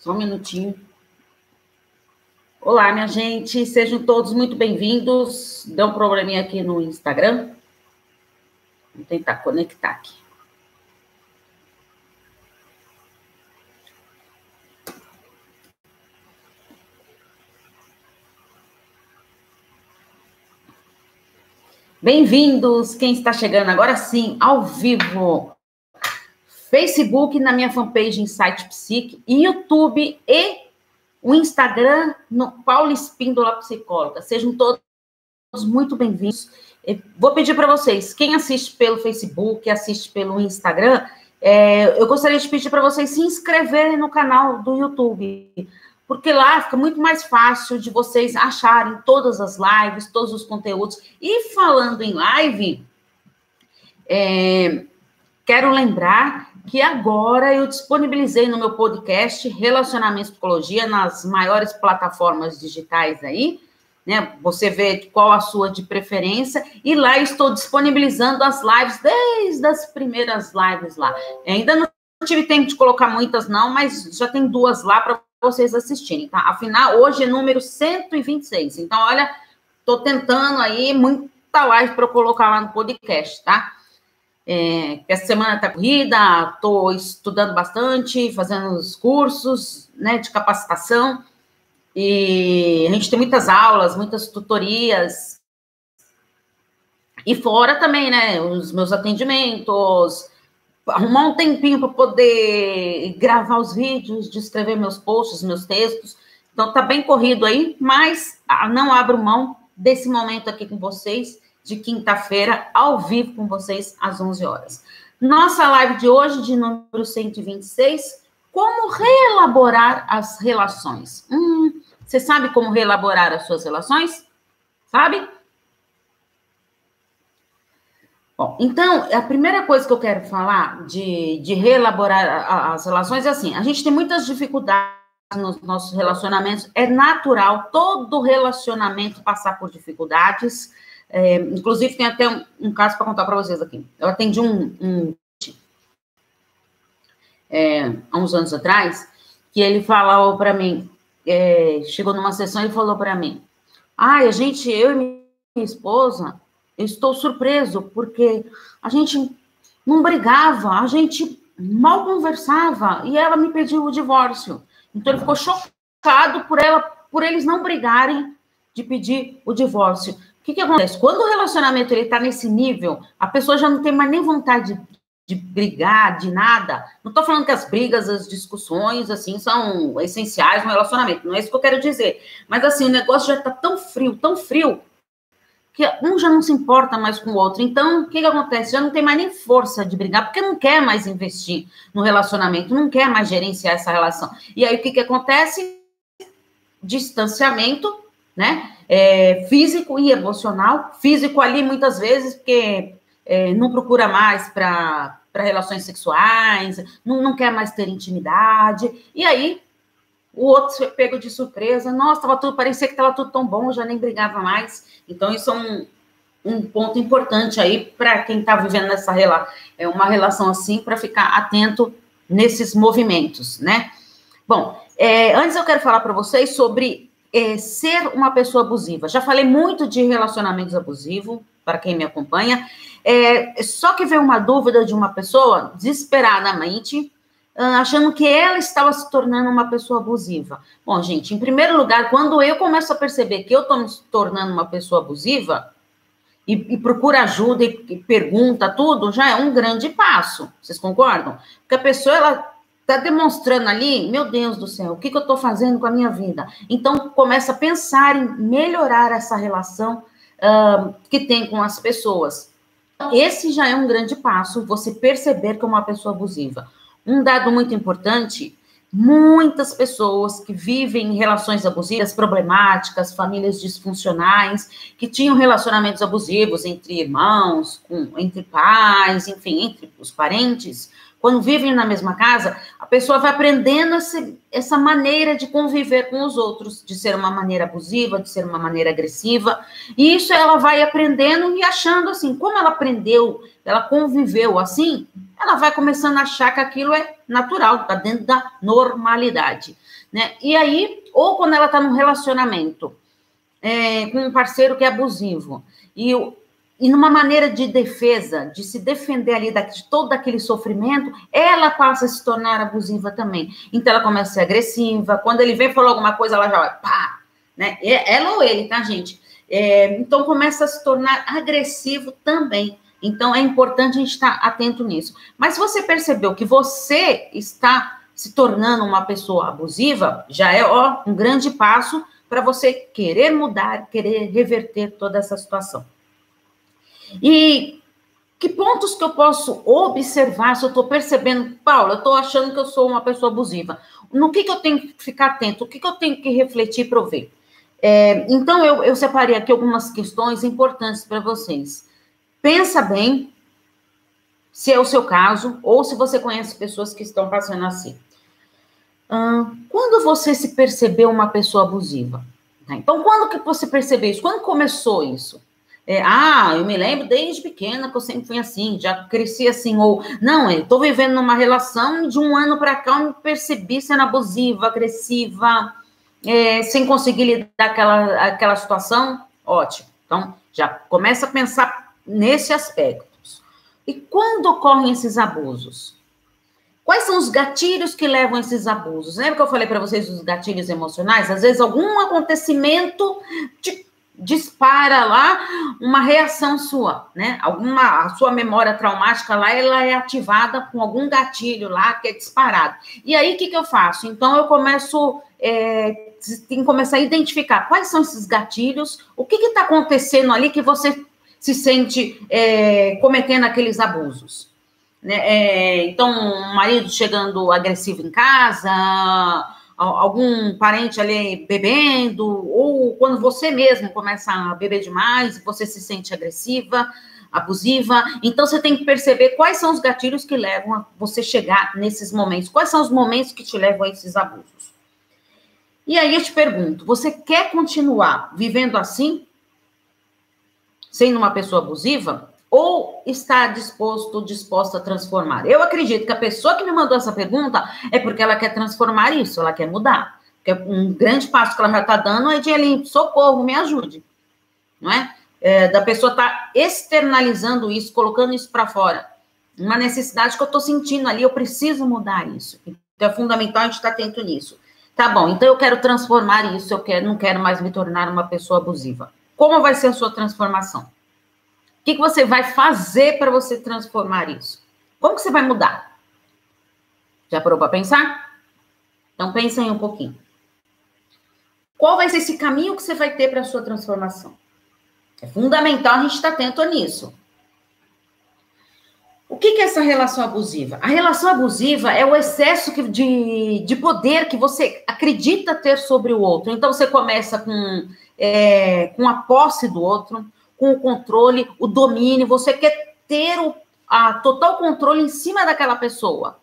Só um minutinho. Olá, minha gente, sejam todos muito bem-vindos. Deu um probleminha aqui no Instagram. Vou tentar conectar aqui. Bem-vindos, quem está chegando agora sim, ao vivo. Facebook na minha fanpage Insight Psique, YouTube e o Instagram no Paula Espíndola Psicóloga. Sejam todos muito bem-vindos. Vou pedir para vocês, quem assiste pelo Facebook, assiste pelo Instagram, é, eu gostaria de pedir para vocês se inscreverem no canal do YouTube porque lá fica muito mais fácil de vocês acharem todas as lives, todos os conteúdos. E falando em live, é, quero lembrar que agora eu disponibilizei no meu podcast Relacionamento Psicologia nas maiores plataformas digitais aí, né? Você vê qual a sua de preferência e lá estou disponibilizando as lives desde as primeiras lives lá. Ainda não tive tempo de colocar muitas não, mas já tem duas lá para vocês assistirem, tá? Afinal, hoje é número 126. Então, olha, tô tentando aí muita live para colocar lá no podcast, tá? É, essa semana tá corrida, tô estudando bastante, fazendo os cursos, né, de capacitação. E a gente tem muitas aulas, muitas tutorias. E fora também, né, os meus atendimentos, arrumar um tempinho para poder gravar os vídeos, de escrever meus posts, meus textos. Então tá bem corrido aí, mas ah, não abro mão desse momento aqui com vocês, de quinta-feira, ao vivo com vocês, às 11 horas. Nossa live de hoje, de número 126, como reelaborar as relações. Hum, você sabe como reelaborar as suas relações? Sabe? Bom, então, a primeira coisa que eu quero falar de, de reelaborar as relações é assim: a gente tem muitas dificuldades nos nossos relacionamentos, é natural todo relacionamento passar por dificuldades. É, inclusive, tem até um, um caso para contar para vocês aqui. Eu atendi um, um é, há uns anos atrás, que ele falou para mim, é, chegou numa sessão e falou para mim: ai, a gente, eu e minha esposa, eu estou surpreso, porque a gente não brigava, a gente mal conversava, e ela me pediu o divórcio. Então ele ficou chocado por ela, por eles não brigarem de pedir o divórcio. O que, que acontece? Quando o relacionamento ele está nesse nível, a pessoa já não tem mais nem vontade de, de brigar, de nada. Não estou falando que as brigas, as discussões, assim, são essenciais no relacionamento. Não é isso que eu quero dizer. Mas assim, o negócio já está tão frio, tão frio, que um já não se importa mais com o outro. Então, o que, que acontece? Já não tem mais nem força de brigar, porque não quer mais investir no relacionamento, não quer mais gerenciar essa relação. E aí, o que, que acontece? Distanciamento, né? É, físico e emocional. Físico ali, muitas vezes, porque é, não procura mais para relações sexuais, não, não quer mais ter intimidade. E aí, o outro foi pego de surpresa. Nossa, tava tudo, parecia que estava tudo tão bom, já nem brigava mais. Então, isso é um, um ponto importante aí para quem está vivendo rela é uma relação assim, para ficar atento nesses movimentos, né? Bom, é, antes eu quero falar para vocês sobre é, ser uma pessoa abusiva. Já falei muito de relacionamentos abusivos, para quem me acompanha. É, só que veio uma dúvida de uma pessoa, desesperadamente, achando que ela estava se tornando uma pessoa abusiva. Bom, gente, em primeiro lugar, quando eu começo a perceber que eu estou me tornando uma pessoa abusiva, e, e procura ajuda e, e, pergunta tudo, já é um grande passo. Vocês concordam? Porque a pessoa, ela está demonstrando ali, meu Deus do céu, o que, que eu estou fazendo com a minha vida? Então, começa a pensar em melhorar essa relação uh, que tem com as pessoas. Esse já é um grande passo, você perceber que é uma pessoa abusiva. Um dado muito importante: muitas pessoas que vivem em relações abusivas, problemáticas, famílias disfuncionais, que tinham relacionamentos abusivos entre irmãos, com, entre pais, enfim, entre os parentes, quando vivem na mesma casa, a pessoa vai aprendendo esse, essa maneira de conviver com os outros, de ser uma maneira abusiva, de ser uma maneira agressiva. E isso ela vai aprendendo e achando assim, como ela aprendeu, ela conviveu assim, ela vai começando a achar que aquilo é natural, está dentro da normalidade. Né? E aí, ou quando ela está num relacionamento é, com um parceiro que é abusivo, e e numa maneira de defesa, de se defender ali de todo aquele sofrimento, ela passa a se tornar abusiva também. Então ela começa a ser agressiva, quando ele vem falou alguma coisa, ela já vai, pá, né? Ela ou ele, tá, gente? É, então começa a se tornar agressivo também. Então é importante a gente estar atento nisso. Mas se você percebeu que você está se tornando uma pessoa abusiva, já é ó, um grande passo para você querer mudar, querer reverter toda essa situação. E que pontos que eu posso observar se eu estou percebendo, Paula, eu estou achando que eu sou uma pessoa abusiva. No que, que eu tenho que ficar atento? O que, que eu tenho que refletir para ver? É, então, eu, eu separei aqui algumas questões importantes para vocês. Pensa bem se é o seu caso ou se você conhece pessoas que estão passando assim. quando você se percebeu uma pessoa abusiva? Tá, então, quando que você percebeu isso? Quando começou isso? É, ah, eu me lembro desde pequena que eu sempre fui assim, já cresci assim, ou não, eu estou vivendo numa relação de um ano para cá, eu me percebi sendo abusiva, agressiva, é, sem conseguir lidar aquela, aquela situação, ótimo. Então, já começa a pensar nesse aspecto. E quando ocorrem esses abusos? Quais são os gatilhos que levam a esses abusos? Lembra que eu falei para vocês dos gatilhos emocionais? Às vezes, algum acontecimento te dispara lá uma reação sua, né? Alguma a sua memória traumática lá, ela é ativada com algum gatilho lá que é disparado. E aí o que, que eu faço? Então eu começo é, tem que começar a identificar quais são esses gatilhos, o que está acontecendo ali que você se sente é, cometendo aqueles abusos. Né? É, então, o marido chegando agressivo em casa, algum parente ali bebendo, ou quando você mesmo começa a beber demais você se sente agressiva, abusiva. Então você tem que perceber quais são os gatilhos que levam a você chegar nesses momentos, quais são os momentos que te levam a esses abusos. E aí eu te pergunto, você quer continuar vivendo assim, sendo uma pessoa abusiva? Ou está disposto, disposta a transformar? Eu acredito que a pessoa que me mandou essa pergunta é porque ela quer transformar isso, ela quer mudar. Porque um grande passo que ela já está dando é de socorro, me ajude. Não é? é da pessoa estar tá externalizando isso, colocando isso para fora. Uma necessidade que eu estou sentindo ali, eu preciso mudar isso. Então é fundamental a gente estar tá atento nisso. Tá bom, então eu quero transformar isso, eu quero, não quero mais me tornar uma pessoa abusiva. Como vai ser a sua transformação? O que, que você vai fazer para você transformar isso? Como que você vai mudar? Já parou para pensar? Então pensa aí um pouquinho. Qual vai ser esse caminho que você vai ter para a sua transformação? É fundamental a gente estar atento nisso. O que, que é essa relação abusiva? A relação abusiva é o excesso de, de poder que você acredita ter sobre o outro. Então, você começa com, é, com a posse do outro, com o controle, o domínio, você quer ter o a total controle em cima daquela pessoa.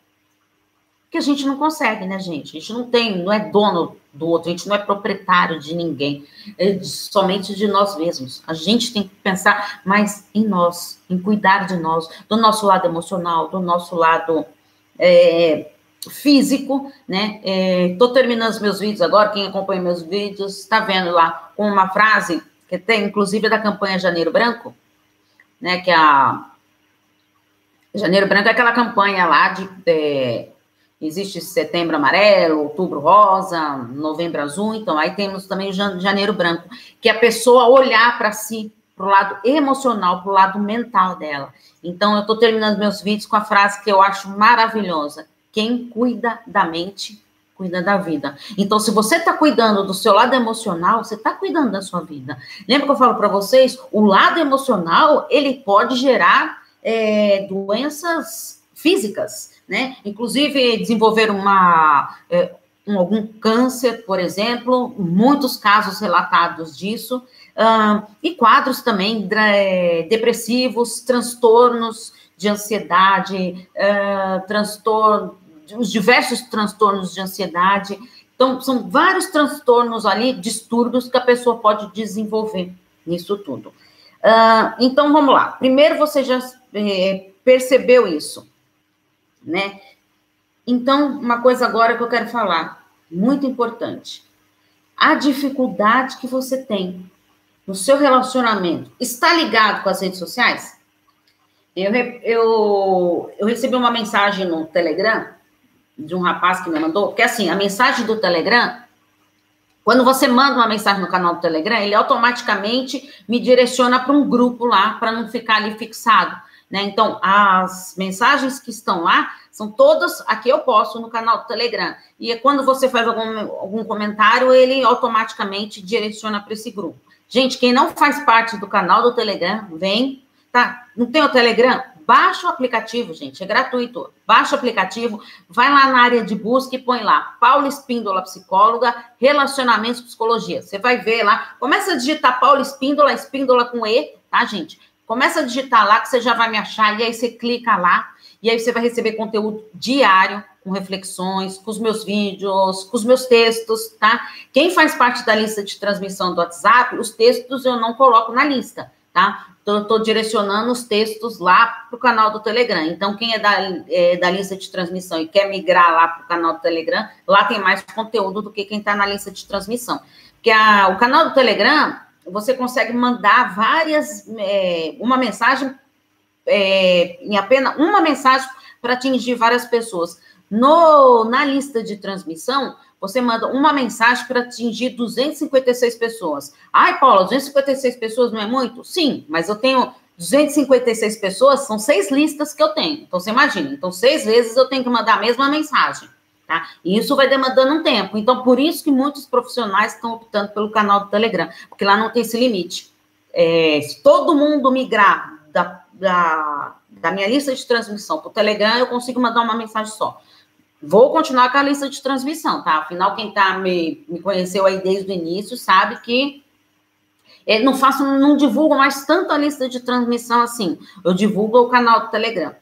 Que a gente não consegue, né, gente? A gente não tem, não é dono do outro, a gente não é proprietário de ninguém, é somente de nós mesmos. A gente tem que pensar mais em nós, em cuidar de nós, do nosso lado emocional, do nosso lado é, físico, né? Estou é, terminando os meus vídeos agora, quem acompanha meus vídeos está vendo lá com uma frase que tem inclusive da campanha Janeiro Branco, né, que é a Janeiro Branco é aquela campanha lá de é, existe setembro amarelo, outubro rosa, novembro azul, então aí temos também janeiro branco, que é a pessoa olhar para si, para o lado emocional, para o lado mental dela. Então eu estou terminando meus vídeos com a frase que eu acho maravilhosa: quem cuida da mente cuida da vida. Então, se você está cuidando do seu lado emocional, você está cuidando da sua vida. Lembra que eu falo para vocês? O lado emocional ele pode gerar é, doenças físicas, né? Inclusive desenvolver uma é, um, algum câncer, por exemplo, muitos casos relatados disso, e quadros também é, depressivos, transtornos de ansiedade, transtorno, os diversos transtornos de ansiedade. Então, são vários transtornos ali, distúrbios que a pessoa pode desenvolver nisso tudo. Uh, então, vamos lá. Primeiro, você já eh, percebeu isso, né? Então, uma coisa agora que eu quero falar, muito importante. A dificuldade que você tem no seu relacionamento está ligado com as redes sociais? Eu, eu, eu recebi uma mensagem no Telegram de um rapaz que me mandou, porque assim, a mensagem do Telegram, quando você manda uma mensagem no canal do Telegram, ele automaticamente me direciona para um grupo lá, para não ficar ali fixado. Né? Então, as mensagens que estão lá são todas aqui eu posto no canal do Telegram. E quando você faz algum, algum comentário, ele automaticamente direciona para esse grupo. Gente, quem não faz parte do canal do Telegram, vem, tá? Não tem o Telegram? Baixa o aplicativo, gente, é gratuito. Baixa o aplicativo, vai lá na área de busca e põe lá Paula Espíndola, psicóloga, relacionamentos, psicologia. Você vai ver lá, começa a digitar Paula Espíndola, Espíndola com E, tá, gente? Começa a digitar lá que você já vai me achar e aí você clica lá e aí você vai receber conteúdo diário com reflexões, com os meus vídeos, com os meus textos, tá? Quem faz parte da lista de transmissão do WhatsApp, os textos eu não coloco na lista, tá? Então, eu estou direcionando os textos lá para o canal do Telegram. Então, quem é da, é da lista de transmissão e quer migrar lá para o canal do Telegram, lá tem mais conteúdo do que quem está na lista de transmissão. Porque a, o canal do Telegram, você consegue mandar várias, é, uma mensagem, é, em apenas uma mensagem para atingir várias pessoas. No, na lista de transmissão, você manda uma mensagem para atingir 256 pessoas. Ai, Paula, 256 pessoas não é muito? Sim, mas eu tenho 256 pessoas, são seis listas que eu tenho. Então, você imagina. Então, seis vezes eu tenho que mandar a mesma mensagem. Tá? E isso vai demandando um tempo. Então, por isso que muitos profissionais estão optando pelo canal do Telegram, porque lá não tem esse limite. É, se todo mundo migrar da, da, da minha lista de transmissão para o Telegram, eu consigo mandar uma mensagem só. Vou continuar com a lista de transmissão, tá? Afinal, quem tá me, me conheceu aí desde o início sabe que é, não faço, não divulgo mais tanto a lista de transmissão assim. Eu divulgo o canal do Telegram.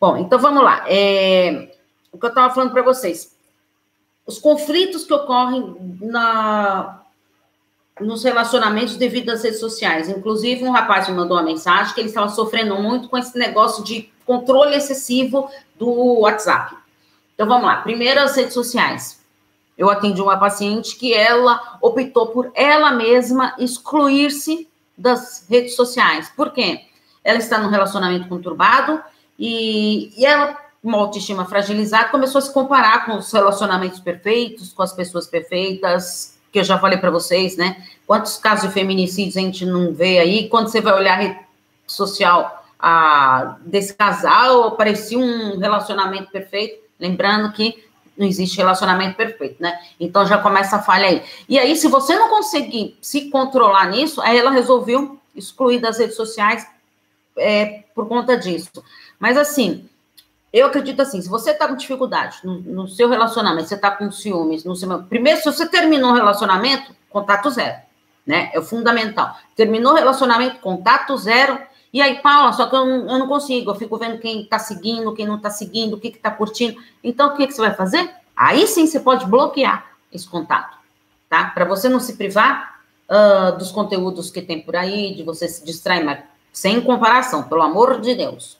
Bom, então vamos lá. É, o que eu estava falando para vocês. Os conflitos que ocorrem na, nos relacionamentos devido às redes sociais. Inclusive, um rapaz me mandou uma mensagem que ele estava sofrendo muito com esse negócio de controle excessivo do WhatsApp. Então vamos lá. Primeiro as redes sociais. Eu atendi uma paciente que ela optou por ela mesma excluir-se das redes sociais. Por quê? Ela está num relacionamento conturbado e, e ela, uma autoestima fragilizada, começou a se comparar com os relacionamentos perfeitos, com as pessoas perfeitas, que eu já falei para vocês, né? Quantos casos de feminicídios a gente não vê aí? Quando você vai olhar a rede social, a, desse casal, parecia um relacionamento perfeito, lembrando que não existe relacionamento perfeito, né? Então já começa a falha aí. E aí, se você não conseguir se controlar nisso, aí ela resolveu excluir das redes sociais é, por conta disso. Mas assim, eu acredito assim, se você está com dificuldade no, no, seu relacionamento, você está com ciúmes, no seu, primeiro, se você terminou o relacionamento, contato zero, né? É fundamental. Terminou o relacionamento, contato zero, e aí, Paula, só que eu não, eu não consigo, eu fico vendo quem está seguindo, quem não está seguindo, o que está curtindo. Então, o que, que você vai fazer? Aí sim você pode bloquear esse contato, tá? Para você não se privar uh, dos conteúdos que tem por aí, de você se distrair, mas sem comparação, pelo amor de Deus.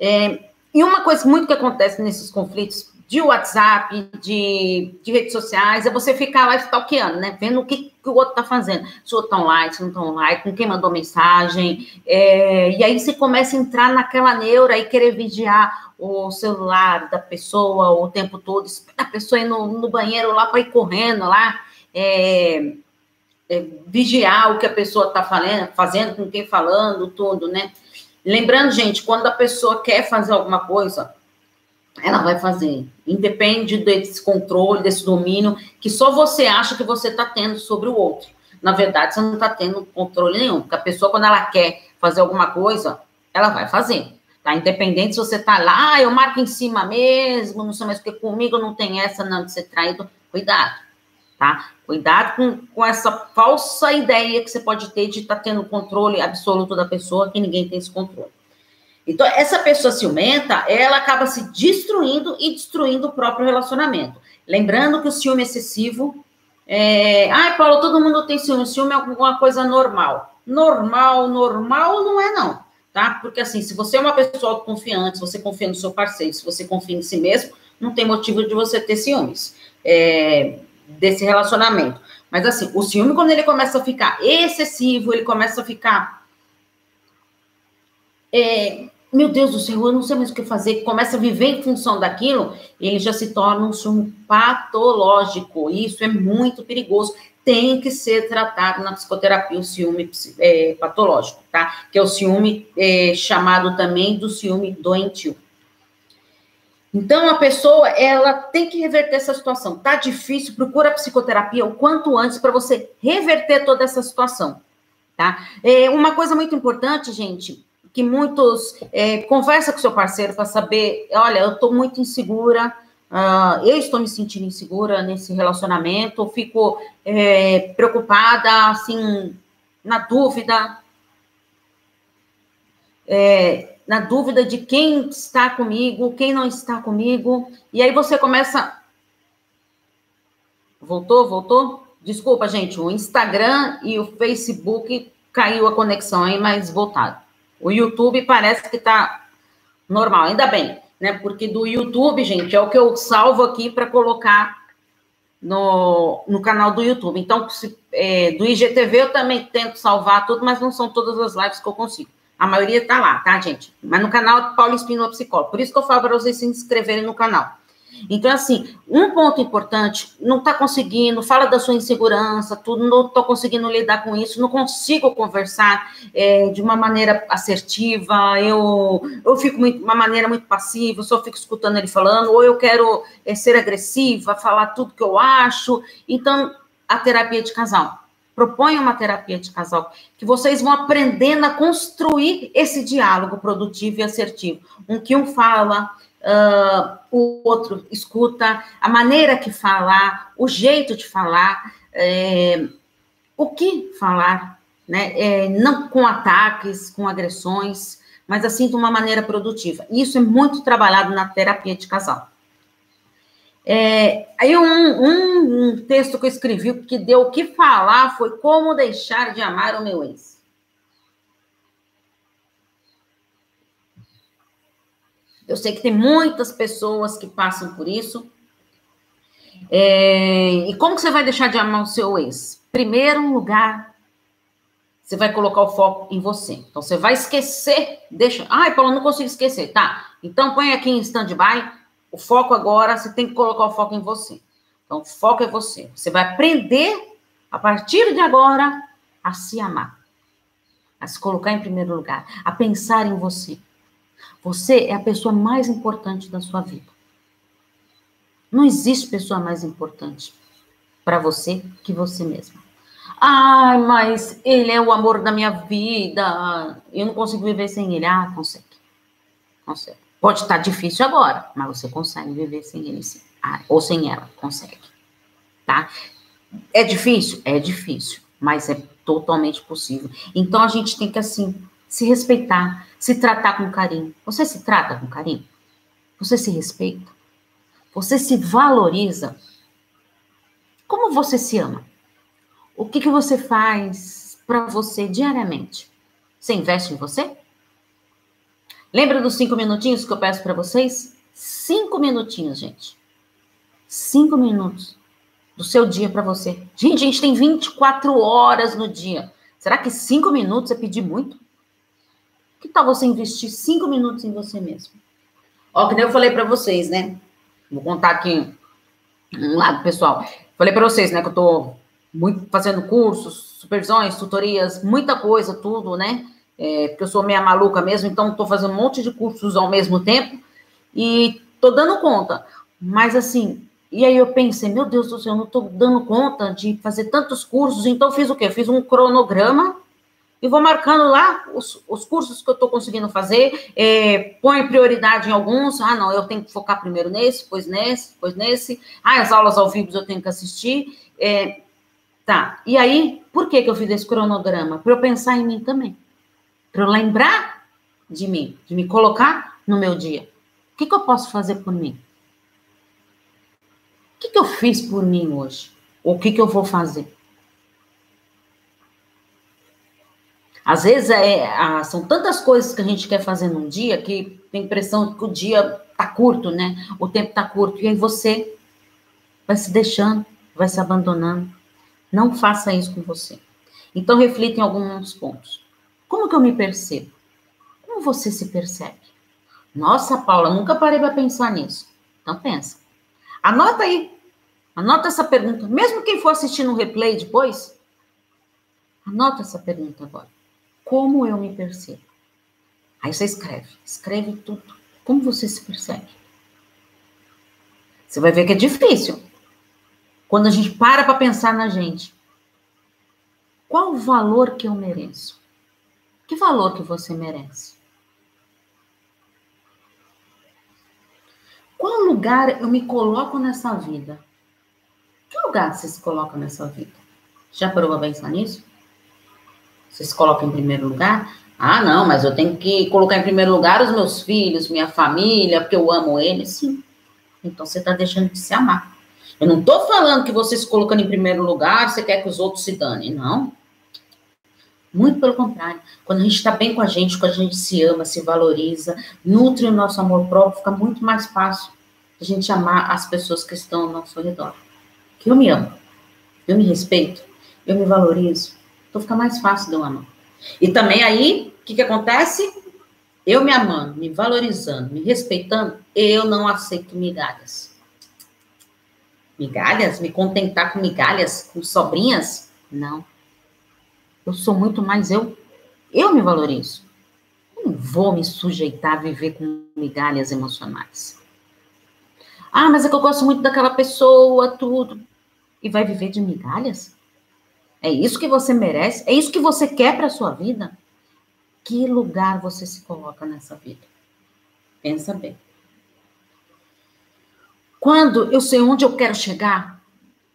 É, e uma coisa muito que acontece nesses conflitos de WhatsApp, de, de redes sociais, é você ficar lá stalkeando, né? Vendo o que, que o outro tá fazendo. Se o outro tá online, se não tá online, com quem mandou mensagem. É, e aí você começa a entrar naquela neura e querer vigiar o celular da pessoa o tempo todo, a pessoa ir no, banheiro lá para ir correndo lá, é, é, vigiar o que a pessoa tá fazendo, fazendo, com quem falando, tudo, né? Lembrando, gente, quando a pessoa quer fazer alguma coisa, ela vai fazer. Independe desse controle, desse domínio, que só você acha que você está tendo sobre o outro. Na verdade, você não está tendo controle nenhum, porque a pessoa, quando ela quer fazer alguma coisa, ela vai fazer. Tá? Independente se você está lá, ah, eu marco em cima mesmo, não sei mais porque comigo não tem essa não de ser traído. Cuidado, tá? Cuidado com, com essa falsa ideia que você pode ter de estar tá tendo controle absoluto da pessoa, que ninguém tem esse controle. Então, essa pessoa ciumenta, ela acaba se destruindo e destruindo o próprio relacionamento. Lembrando que o ciúme excessivo é. Ai, Paulo, todo mundo tem ciúme. Ciúme é alguma coisa normal. Normal, normal não é, não. Tá? Porque assim, se você é uma pessoa autoconfiante, se você confia no seu parceiro, se você confia em si mesmo, não tem motivo de você ter ciúmes é, desse relacionamento. Mas assim, o ciúme, quando ele começa a ficar excessivo, ele começa a ficar. É, meu Deus do céu, eu não sei mais o que fazer, começa a viver em função daquilo, ele já se torna um ciúme patológico. Isso é muito perigoso. Tem que ser tratado na psicoterapia o ciúme é, patológico, tá? Que é o ciúme é, chamado também do ciúme doentio. Então, a pessoa, ela tem que reverter essa situação. Tá difícil, procura psicoterapia o quanto antes para você reverter toda essa situação, tá? É, uma coisa muito importante, gente, que muitos é, conversa com seu parceiro para saber, olha, eu estou muito insegura, uh, eu estou me sentindo insegura nesse relacionamento, fico é, preocupada, assim, na dúvida, é, na dúvida de quem está comigo, quem não está comigo, e aí você começa. Voltou, voltou? Desculpa, gente, o Instagram e o Facebook caiu a conexão aí, mas voltaram. O YouTube parece que está normal, ainda bem, né? Porque do YouTube, gente, é o que eu salvo aqui para colocar no, no canal do YouTube. Então, se, é, do IGTV eu também tento salvar tudo, mas não são todas as lives que eu consigo. A maioria está lá, tá, gente? Mas no canal Paulo Espinosa Psicólogo. Por isso que eu falo para vocês se inscreverem no canal. Então, assim, um ponto importante, não está conseguindo, fala da sua insegurança, tudo, não estou conseguindo lidar com isso, não consigo conversar é, de uma maneira assertiva, eu, eu fico de uma maneira muito passiva, só fico escutando ele falando, ou eu quero é, ser agressiva, falar tudo que eu acho. Então, a terapia de casal. Proponha uma terapia de casal, que vocês vão aprendendo a construir esse diálogo produtivo e assertivo. Um que um fala, uh, o outro escuta, a maneira que falar, o jeito de falar, é, o que falar, né? É, não com ataques, com agressões, mas assim de uma maneira produtiva. Isso é muito trabalhado na terapia de casal. É, aí um, um, um, texto que eu escrevi que deu o que falar foi como deixar de amar o meu ex. Eu sei que tem muitas pessoas que passam por isso. É, e como que você vai deixar de amar o seu ex? Primeiro lugar, você vai colocar o foco em você. Então, você vai esquecer, deixa... Ai, Paulo, não consigo esquecer. Tá, então põe aqui em stand-by. O foco agora, você tem que colocar o foco em você. Então, o foco é você. Você vai aprender, a partir de agora, a se amar. A se colocar em primeiro lugar. A pensar em você. Você é a pessoa mais importante da sua vida. Não existe pessoa mais importante para você que você mesma. Ai, mas ele é o amor da minha vida. Eu não consigo viver sem ele. Ah, consegue. Consegue. Pode estar difícil agora, mas você consegue viver sem ele sim. Ah, ou sem ela, consegue. Tá? É difícil? É difícil, mas é totalmente possível. Então a gente tem que assim se respeitar, se tratar com carinho. Você se trata com carinho? Você se respeita? Você se valoriza? Como você se ama? O que, que você faz para você diariamente? Você investe em você? Lembra dos cinco minutinhos que eu peço para vocês? Cinco minutinhos, gente. Cinco minutos do seu dia para você. Gente, a gente tem 24 horas no dia. Será que cinco minutos é pedir muito? Que tal você investir cinco minutos em você mesmo? Ó, que nem eu falei para vocês, né? Vou contar aqui um lado pessoal. Falei para vocês, né, que eu tô muito fazendo cursos, supervisões, tutorias, muita coisa, tudo, né? É, porque eu sou meia maluca mesmo, então estou fazendo um monte de cursos ao mesmo tempo e tô dando conta. Mas assim, e aí eu pensei, meu Deus do céu, eu não estou dando conta de fazer tantos cursos, então fiz o quê? Fiz um cronograma e vou marcando lá os, os cursos que eu estou conseguindo fazer, é, põe prioridade em alguns, ah, não, eu tenho que focar primeiro nesse, pois nesse, pois nesse, ah, as aulas ao vivo eu tenho que assistir, é, tá, e aí, por que que eu fiz esse cronograma? Para eu pensar em mim também, para eu lembrar de mim, de me colocar no meu dia. O que, que eu posso fazer por mim? O que, que eu fiz por mim hoje? O que, que eu vou fazer? Às vezes é, são tantas coisas que a gente quer fazer num dia que tem a impressão que o dia tá curto, né? O tempo tá curto. E aí você vai se deixando, vai se abandonando. Não faça isso com você. Então, reflita em alguns pontos. Como que eu me percebo? Como você se percebe? Nossa, Paula, nunca parei para pensar nisso. Então, pensa. Anota aí. Anota essa pergunta. Mesmo quem for assistir no replay depois, anota essa pergunta agora. Como eu me percebo? Aí você escreve. Escreve tudo. Como você se percebe? Você vai ver que é difícil. Quando a gente para para pensar na gente. Qual o valor que eu mereço? Que valor que você merece? Qual lugar eu me coloco nessa vida? Que lugar você se coloca nessa vida? Já parou para pensar nisso? Você se coloca em primeiro lugar? Ah, não, mas eu tenho que colocar em primeiro lugar os meus filhos, minha família, porque eu amo eles. Sim. Então você está deixando de se amar. Eu não estou falando que você se colocando em primeiro lugar, você quer que os outros se danem. Não. Muito pelo contrário. Quando a gente está bem com a gente, quando a gente se ama, se valoriza, nutre o nosso amor próprio, fica muito mais fácil a gente amar as pessoas que estão ao nosso redor. Que eu me amo, eu me respeito, eu me valorizo. Então fica mais fácil de eu amar. E também aí, o que, que acontece? Eu me amando, me valorizando, me respeitando, eu não aceito migalhas. Migalhas? Me contentar com migalhas, com sobrinhas? Não. Eu sou muito mais eu. Eu me valorizo. Eu não vou me sujeitar a viver com migalhas emocionais. Ah, mas é que eu gosto muito daquela pessoa, tudo. E vai viver de migalhas? É isso que você merece? É isso que você quer para sua vida? Que lugar você se coloca nessa vida? Pensa bem. Quando eu sei onde eu quero chegar,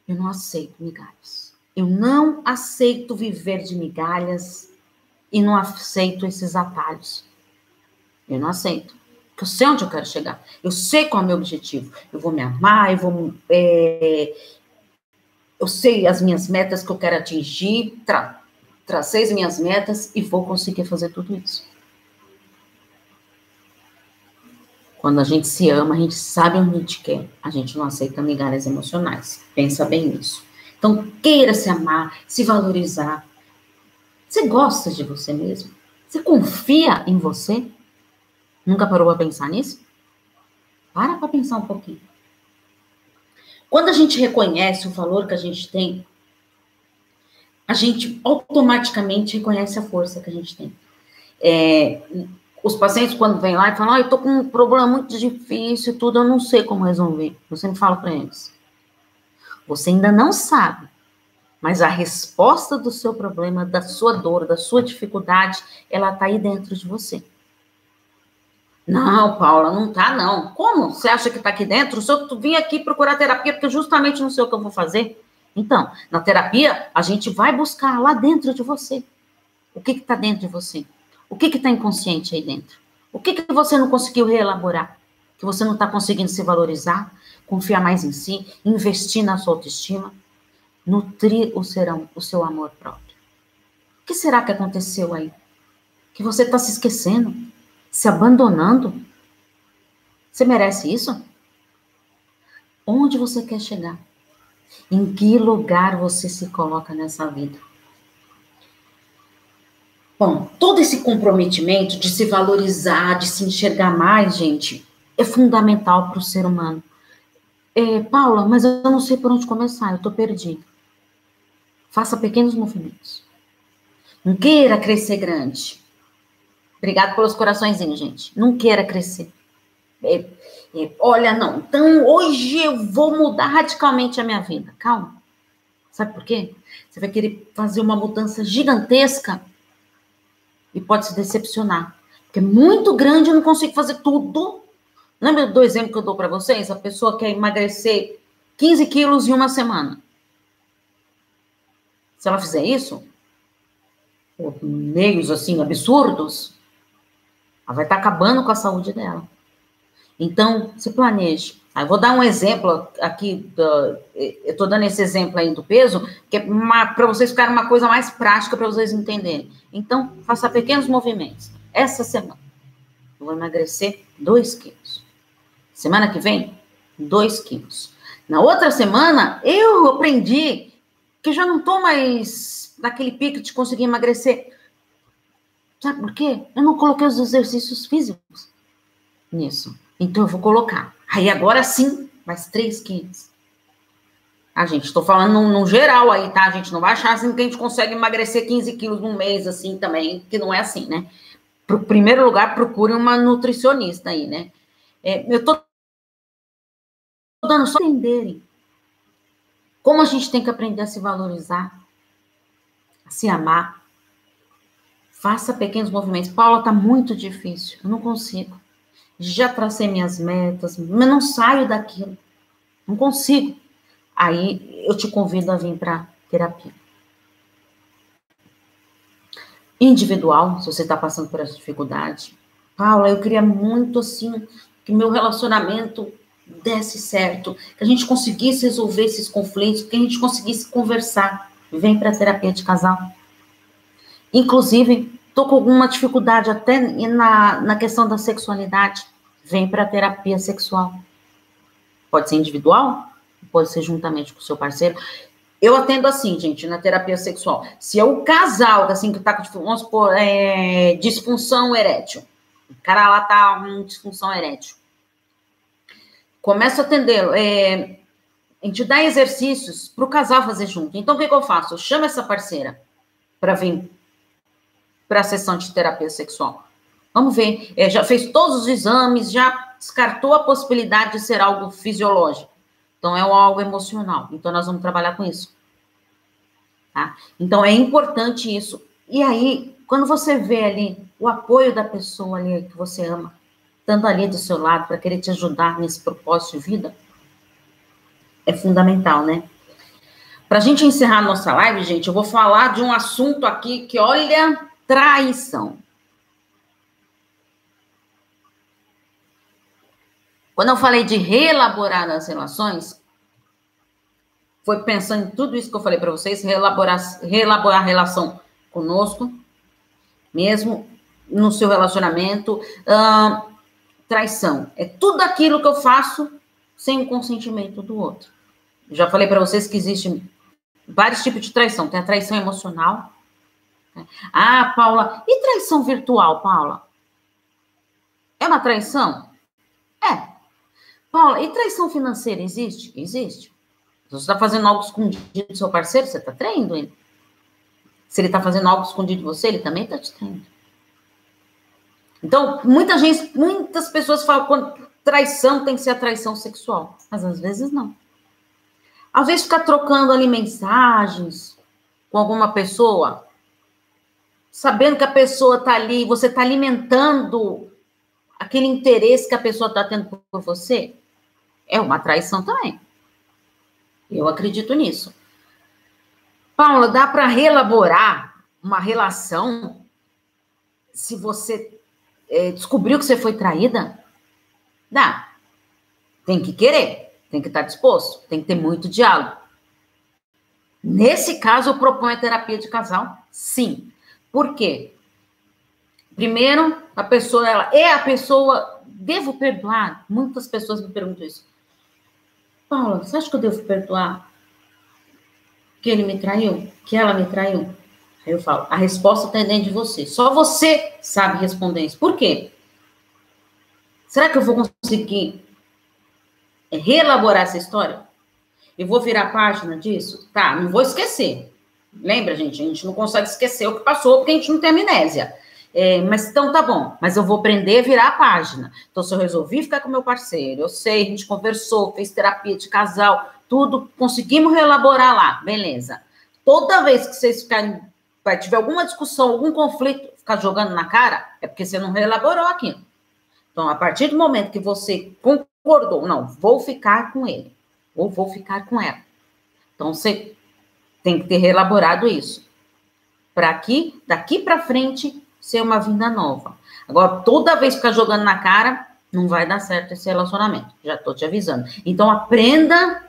eu não aceito migalhas. Eu não aceito viver de migalhas e não aceito esses atalhos. Eu não aceito. Porque eu sei onde eu quero chegar. Eu sei qual é o meu objetivo. Eu vou me amar, eu vou. É, eu sei as minhas metas que eu quero atingir, tra, tracei as minhas metas e vou conseguir fazer tudo isso. Quando a gente se ama, a gente sabe onde a gente quer. A gente não aceita migalhas emocionais. Pensa bem nisso. Então, queira se amar, se valorizar. Você gosta de você mesmo? Você confia em você? Nunca parou para pensar nisso? Para para pensar um pouquinho. Quando a gente reconhece o valor que a gente tem, a gente automaticamente reconhece a força que a gente tem. É, os pacientes, quando vêm lá e falam, ah, eu tô com um problema muito difícil, tudo, eu não sei como resolver. Eu sempre falo para eles, você ainda não sabe, mas a resposta do seu problema, da sua dor, da sua dificuldade, ela está aí dentro de você. Não, Paula, não tá não. Como? Você acha que está aqui dentro? Se eu vim aqui procurar terapia, porque justamente não sei o que eu vou fazer. Então, na terapia, a gente vai buscar lá dentro de você. O que está dentro de você? O que está inconsciente aí dentro? O que, que você não conseguiu reelaborar? Que você não está conseguindo se valorizar? confiar mais em si, investir na sua autoestima, nutrir o, serão, o seu amor próprio. O que será que aconteceu aí? Que você está se esquecendo, se abandonando? Você merece isso? Onde você quer chegar? Em que lugar você se coloca nessa vida? Bom, todo esse comprometimento de se valorizar, de se enxergar mais, gente, é fundamental para o ser humano. É, Paula, mas eu não sei por onde começar, eu estou perdido. Faça pequenos movimentos. Não queira crescer grande. Obrigado pelos coraçõezinhos, gente. Não queira crescer. É, é, olha, não. Então, hoje eu vou mudar radicalmente a minha vida. Calma. Sabe por quê? Você vai querer fazer uma mudança gigantesca e pode se decepcionar. Porque é muito grande, eu não consigo fazer tudo Lembra do exemplo que eu dou para vocês? A pessoa quer emagrecer 15 quilos em uma semana. Se ela fizer isso, meios assim absurdos, Ela vai estar acabando com a saúde dela. Então, se planeje. Eu vou dar um exemplo aqui, do, eu estou dando esse exemplo aí do peso, que é para vocês ficarem uma coisa mais prática para vocês entenderem. Então, faça pequenos movimentos. Essa semana, eu vou emagrecer 2 quilos. Semana que vem, 2 quilos. Na outra semana, eu aprendi que já não estou mais naquele pico de conseguir emagrecer. Sabe por quê? Eu não coloquei os exercícios físicos nisso. Então, eu vou colocar. Aí agora sim, mais 3 quilos. A gente, estou falando no, geral aí, tá? A gente não vai achar assim que a gente consegue emagrecer 15 quilos num mês, assim, também, que não é assim, né? Pro primeiro lugar, procure uma nutricionista aí, né? É, eu tô dando só entenderem como a gente tem que aprender a se valorizar, a se amar. Faça pequenos movimentos. Paula, tá muito difícil. Eu não consigo já tracei minhas metas, mas não saio daquilo, não consigo. Aí eu te convido a vir para terapia. Individual, se você está passando por essa dificuldade. Paula, eu queria muito assim que meu relacionamento desse certo, que a gente conseguisse resolver esses conflitos, que a gente conseguisse conversar. Vem para terapia de casal. Inclusive, tô com alguma dificuldade até na, na questão da sexualidade vem para terapia sexual. Pode ser individual, pode ser juntamente com o seu parceiro. Eu atendo assim, gente, na terapia sexual. Se é o casal, assim, que tá com, vamos supor, é, disfunção erétil. O cara lá tá com disfunção erétil. Começo a atendê-lo. É, a gente dá exercícios para o casal fazer junto. Então, o que, que eu faço? Eu chamo essa parceira para vir para a sessão de terapia sexual. Vamos ver, é, já fez todos os exames, já descartou a possibilidade de ser algo fisiológico. Então, é algo emocional. Então, nós vamos trabalhar com isso. Tá? Então, é importante isso. E aí, quando você vê ali o apoio da pessoa ali que você ama, estando ali do seu lado para querer te ajudar nesse propósito de vida, é fundamental, né? Para a gente encerrar nossa live, gente, eu vou falar de um assunto aqui que, olha, traição. Quando eu falei de reelaborar as relações, foi pensando em tudo isso que eu falei para vocês, reelaborar, reelaborar a relação conosco, mesmo no seu relacionamento. traição é tudo aquilo que eu faço sem o consentimento do outro. Já falei para vocês que existem vários tipos de traição. Tem a traição emocional. Ah, Paula, e traição virtual, Paula? É uma traição? É. Paula, e traição financeira existe? Existe. Você está fazendo algo escondido do seu parceiro, você está traindo ele. Se ele está fazendo algo escondido de você, ele também está te traindo. Então, muita gente, muitas pessoas falam que traição tem que ser a traição sexual, mas às vezes não. Às vezes ficar trocando ali mensagens com alguma pessoa, sabendo que a pessoa está ali, você está alimentando aquele interesse que a pessoa está tendo por você, é uma traição também. Eu acredito nisso. Paula, dá para reelaborar uma relação se você é, descobriu que você foi traída? Dá. Tem que querer, tem que estar disposto, tem que ter muito diálogo. Nesse caso, eu proponho a terapia de casal, sim. Por quê? Primeiro, a pessoa, ela é a pessoa, devo perdoar? Muitas pessoas me perguntam isso. Paula, você acha que eu devo perdoar que ele me traiu? Que ela me traiu? Aí eu falo, a resposta está dentro de você. Só você sabe responder isso. Por quê? Será que eu vou conseguir reelaborar essa história? Eu vou virar a página disso? Tá, não vou esquecer. Lembra, gente? A gente não consegue esquecer o que passou porque a gente não tem amnésia. É, mas então tá bom, mas eu vou aprender a virar a página. Então, se eu resolvi ficar com meu parceiro, eu sei, a gente conversou, fez terapia de casal, tudo, conseguimos reelaborar lá, beleza. Toda vez que vocês ficarem, vai tiver alguma discussão, algum conflito, ficar jogando na cara, é porque você não reelaborou aquilo. Então, a partir do momento que você concordou, não, vou ficar com ele, ou vou ficar com ela. Então, você tem que ter reelaborado isso. Para que, daqui para frente, ser uma vinda nova. Agora, toda vez ficar jogando na cara, não vai dar certo esse relacionamento. Já tô te avisando. Então, aprenda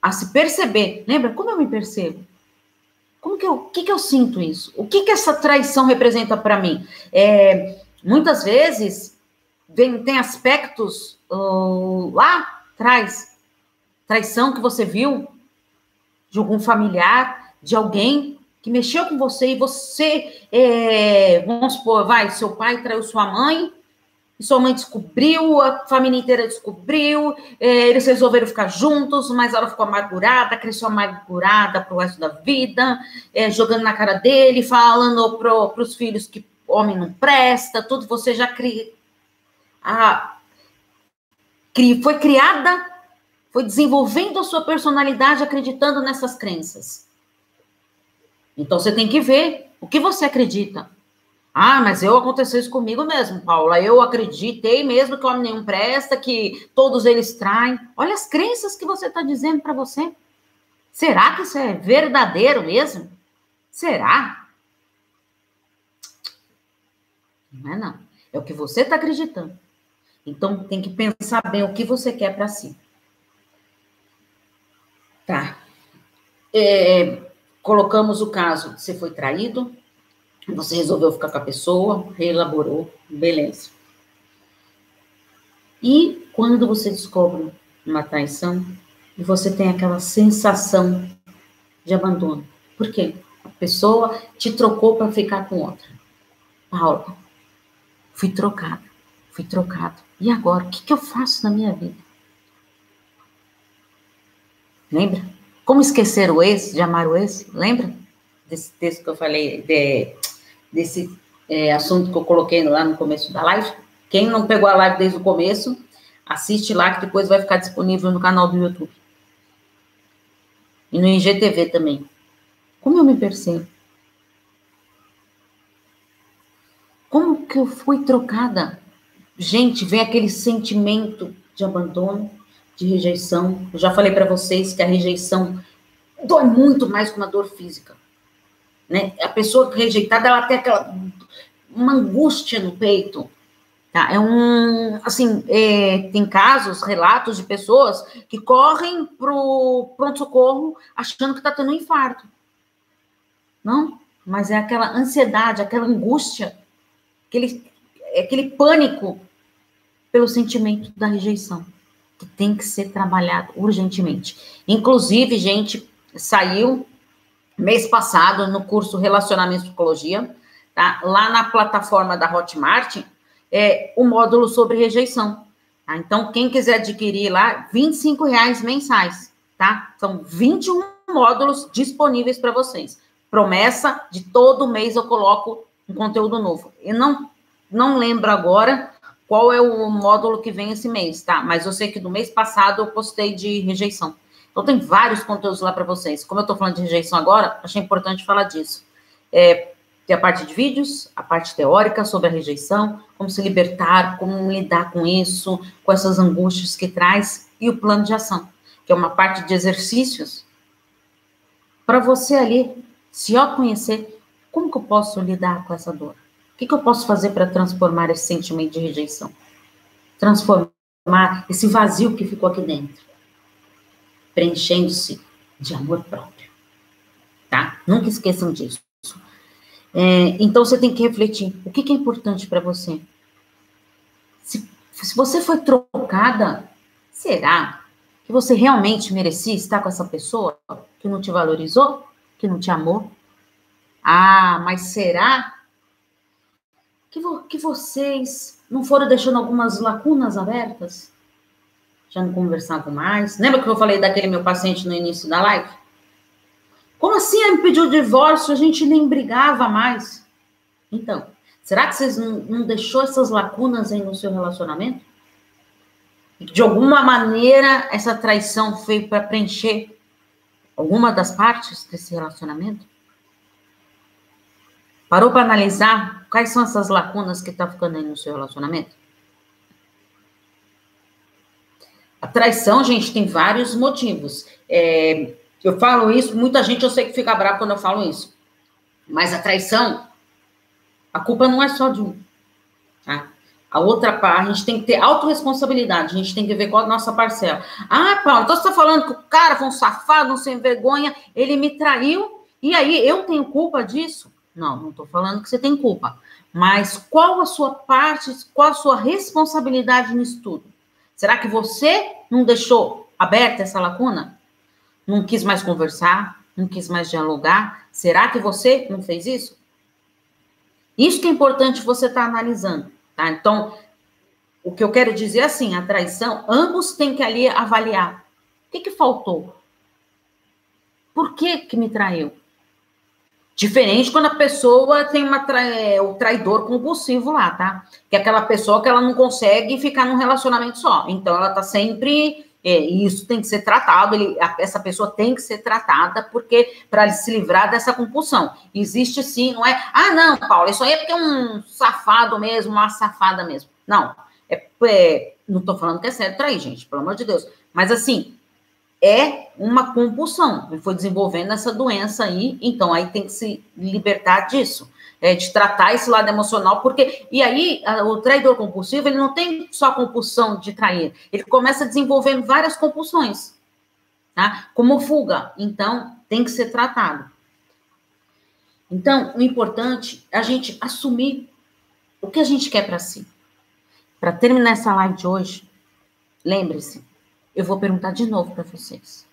a se perceber. Lembra como eu me percebo? Como que eu, o que que eu sinto isso? O que que essa traição representa para mim? É, muitas vezes vem, tem aspectos uh, lá atrás, traição que você viu de algum familiar, de alguém que mexeu com você e você, é, vamos supor, vai, seu pai traiu sua mãe, e sua mãe descobriu, a família inteira descobriu, é, eles resolveram ficar juntos, mas ela ficou amargurada, cresceu amargurada pro resto da vida, é, jogando na cara dele, falando para os filhos que homem não presta, tudo, você já cria. A, cri, foi criada, foi desenvolvendo a sua personalidade acreditando nessas crenças. Então você tem que ver o que você acredita. Ah, mas eu aconteceu isso comigo mesmo, Paula. Eu acreditei mesmo que o homem nenhum presta, que todos eles traem. Olha as crenças que você está dizendo para você. Será que isso é verdadeiro mesmo? Será? Não é não. É o que você está acreditando. Então tem que pensar bem o que você quer para si. Tá. É, colocamos o caso, você foi traído, você resolveu ficar com a pessoa, reelaborou, beleza. E quando você descobre uma traição, e você tem aquela sensação de abandono. Por quê? A pessoa te trocou para ficar com outra. Paula, fui trocada, fui trocado. E agora? O que, que eu faço na minha vida? Lembra? Como esquecer o ex, de amar o ex? Lembra? Desse texto que eu falei, de, desse é, assunto que eu coloquei lá no começo da live. Quem não pegou a live desde o começo, assiste lá que depois vai ficar disponível no canal do YouTube. E no IGTV também. Como eu me percebo? Como que eu fui trocada? Gente, vem aquele sentimento de abandono, de rejeição. Eu já falei para vocês que a rejeição dói muito mais que uma dor física. Né? A pessoa rejeitada, ela tem aquela uma angústia no peito. Tá? É um, assim, é, tem casos, relatos de pessoas que correm pro pronto-socorro achando que está tendo um infarto. Não, mas é aquela ansiedade, aquela angústia, aquele, aquele pânico pelo sentimento da rejeição que tem que ser trabalhado urgentemente. Inclusive, gente, saiu mês passado no curso Relacionamento e Psicologia, tá? Lá na plataforma da Hotmart, é o módulo sobre rejeição. Tá? Então, quem quiser adquirir lá, 25 reais mensais, tá? São 21 módulos disponíveis para vocês. Promessa de todo mês eu coloco um conteúdo novo. Eu não, não lembro agora qual é o módulo que vem esse mês, tá? Mas eu sei que do mês passado eu postei de rejeição. Então tem vários conteúdos lá para vocês. Como eu estou falando de rejeição agora, achei importante falar disso. É, tem a parte de vídeos, a parte teórica sobre a rejeição, como se libertar, como lidar com isso, com essas angústias que traz, e o plano de ação, que é uma parte de exercícios para você ali se autoconhecer. Como que eu posso lidar com essa dor? Que, que eu posso fazer para transformar esse sentimento de rejeição? Transformar esse vazio que ficou aqui dentro, preenchendo-se de amor próprio. Tá? Nunca esqueçam disso. É, então você tem que refletir: o que, que é importante para você? Se, se você foi trocada, será que você realmente merecia estar com essa pessoa que não te valorizou, que não te amou? Ah, mas será que, vo que vocês não foram deixando algumas lacunas abertas? Já não conversavam mais? Lembra que eu falei daquele meu paciente no início da live? Como assim ele pediu divórcio? A gente nem brigava mais. Então, será que vocês não, não deixou essas lacunas aí no seu relacionamento? De alguma maneira, essa traição veio para preencher alguma das partes desse relacionamento? Parou para analisar quais são essas lacunas que está ficando aí no seu relacionamento? A traição, gente, tem vários motivos. É, eu falo isso, muita gente eu sei que fica bravo quando eu falo isso. Mas a traição, a culpa não é só de um. Tá? A outra parte, a gente tem que ter autorresponsabilidade, a gente tem que ver qual a nossa parcela. Ah, Paulo, então você está falando que o cara foi um safado, um sem vergonha, ele me traiu, e aí eu tenho culpa disso? Não, não estou falando que você tem culpa. Mas qual a sua parte, qual a sua responsabilidade nisso tudo? Será que você não deixou aberta essa lacuna? Não quis mais conversar? Não quis mais dialogar? Será que você não fez isso? Isso que é importante você estar tá analisando, tá? Então, o que eu quero dizer é assim, a traição, ambos têm que ali avaliar. O que, que faltou? Por que que me traiu? Diferente quando a pessoa tem uma tra... É, o traidor compulsivo lá, tá? Que é aquela pessoa que ela não consegue ficar num relacionamento só. Então ela tá sempre. É, e isso tem que ser tratado, ele, essa pessoa tem que ser tratada, porque para se livrar dessa compulsão. Existe sim, não é? Ah, não, Paulo, isso aí é porque é um safado mesmo, uma safada mesmo. Não, é, é não tô falando que é sério trair, gente, pelo amor de Deus. Mas assim, é uma compulsão. Ele foi desenvolvendo essa doença aí, então aí tem que se libertar disso. É, de tratar esse lado emocional, porque e aí a, o traidor compulsivo ele não tem só a compulsão de trair, ele começa a desenvolver várias compulsões, tá? Como fuga, então tem que ser tratado. Então, o importante é a gente assumir o que a gente quer para si. Para terminar essa live de hoje, lembre-se, eu vou perguntar de novo para vocês.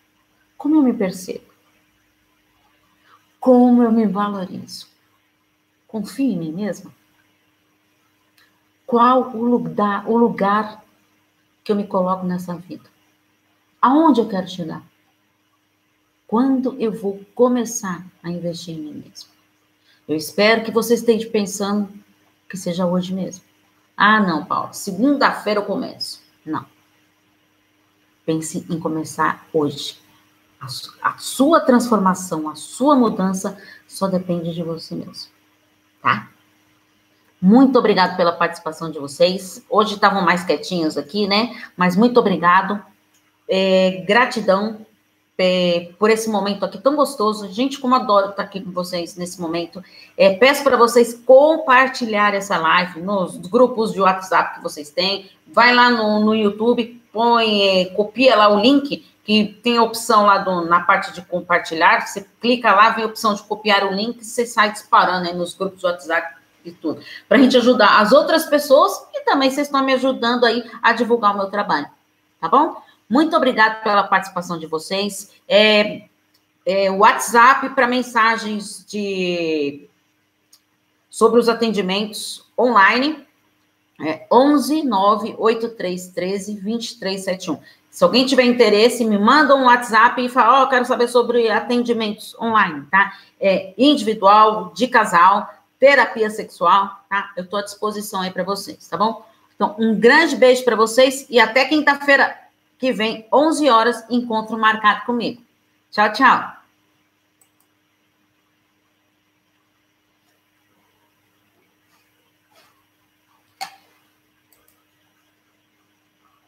Como eu me percebo? Como eu me valorizo? Confio em mim mesma? Qual o lugar, o lugar que eu me coloco nessa vida? Aonde eu quero chegar? Quando eu vou começar a investir em mim mesmo? Eu espero que vocês estejam pensando que seja hoje mesmo. Ah, não, Paulo, segunda-feira eu começo. Pense em começar hoje. A, a, sua transformação, a sua mudança só depende de você mesmo, tá? Muito obrigado pela participação de vocês. Hoje estavam mais quietinhos aqui, né? Mas muito obrigado. É, gratidão é, por esse momento aqui tão gostoso. Gente, como adoro estar aqui com vocês nesse momento. É, peço para vocês compartilhar essa live nos grupos de WhatsApp que vocês têm. Vai lá no, no YouTube, põe, é, copia lá o link, que tem a opção lá do, na parte de compartilhar, você clica lá, vem a opção de copiar o link, você sai disparando aí nos grupos do WhatsApp e tudo. Para a gente ajudar as outras pessoas e também vocês estão me ajudando aí a divulgar o meu trabalho. Tá bom? Muito obrigada pela participação de vocês. É, é, WhatsApp para mensagens de sobre os atendimentos online é 11 98313 2371. Se alguém tiver interesse, me manda um WhatsApp e fala: Ó, oh, quero saber sobre atendimentos online, tá? É individual, de casal, terapia sexual, tá? Eu estou à disposição aí para vocês, tá bom? Então, um grande beijo para vocês e até quinta-feira que vem, 11 horas, encontro marcado comigo. Tchau, tchau.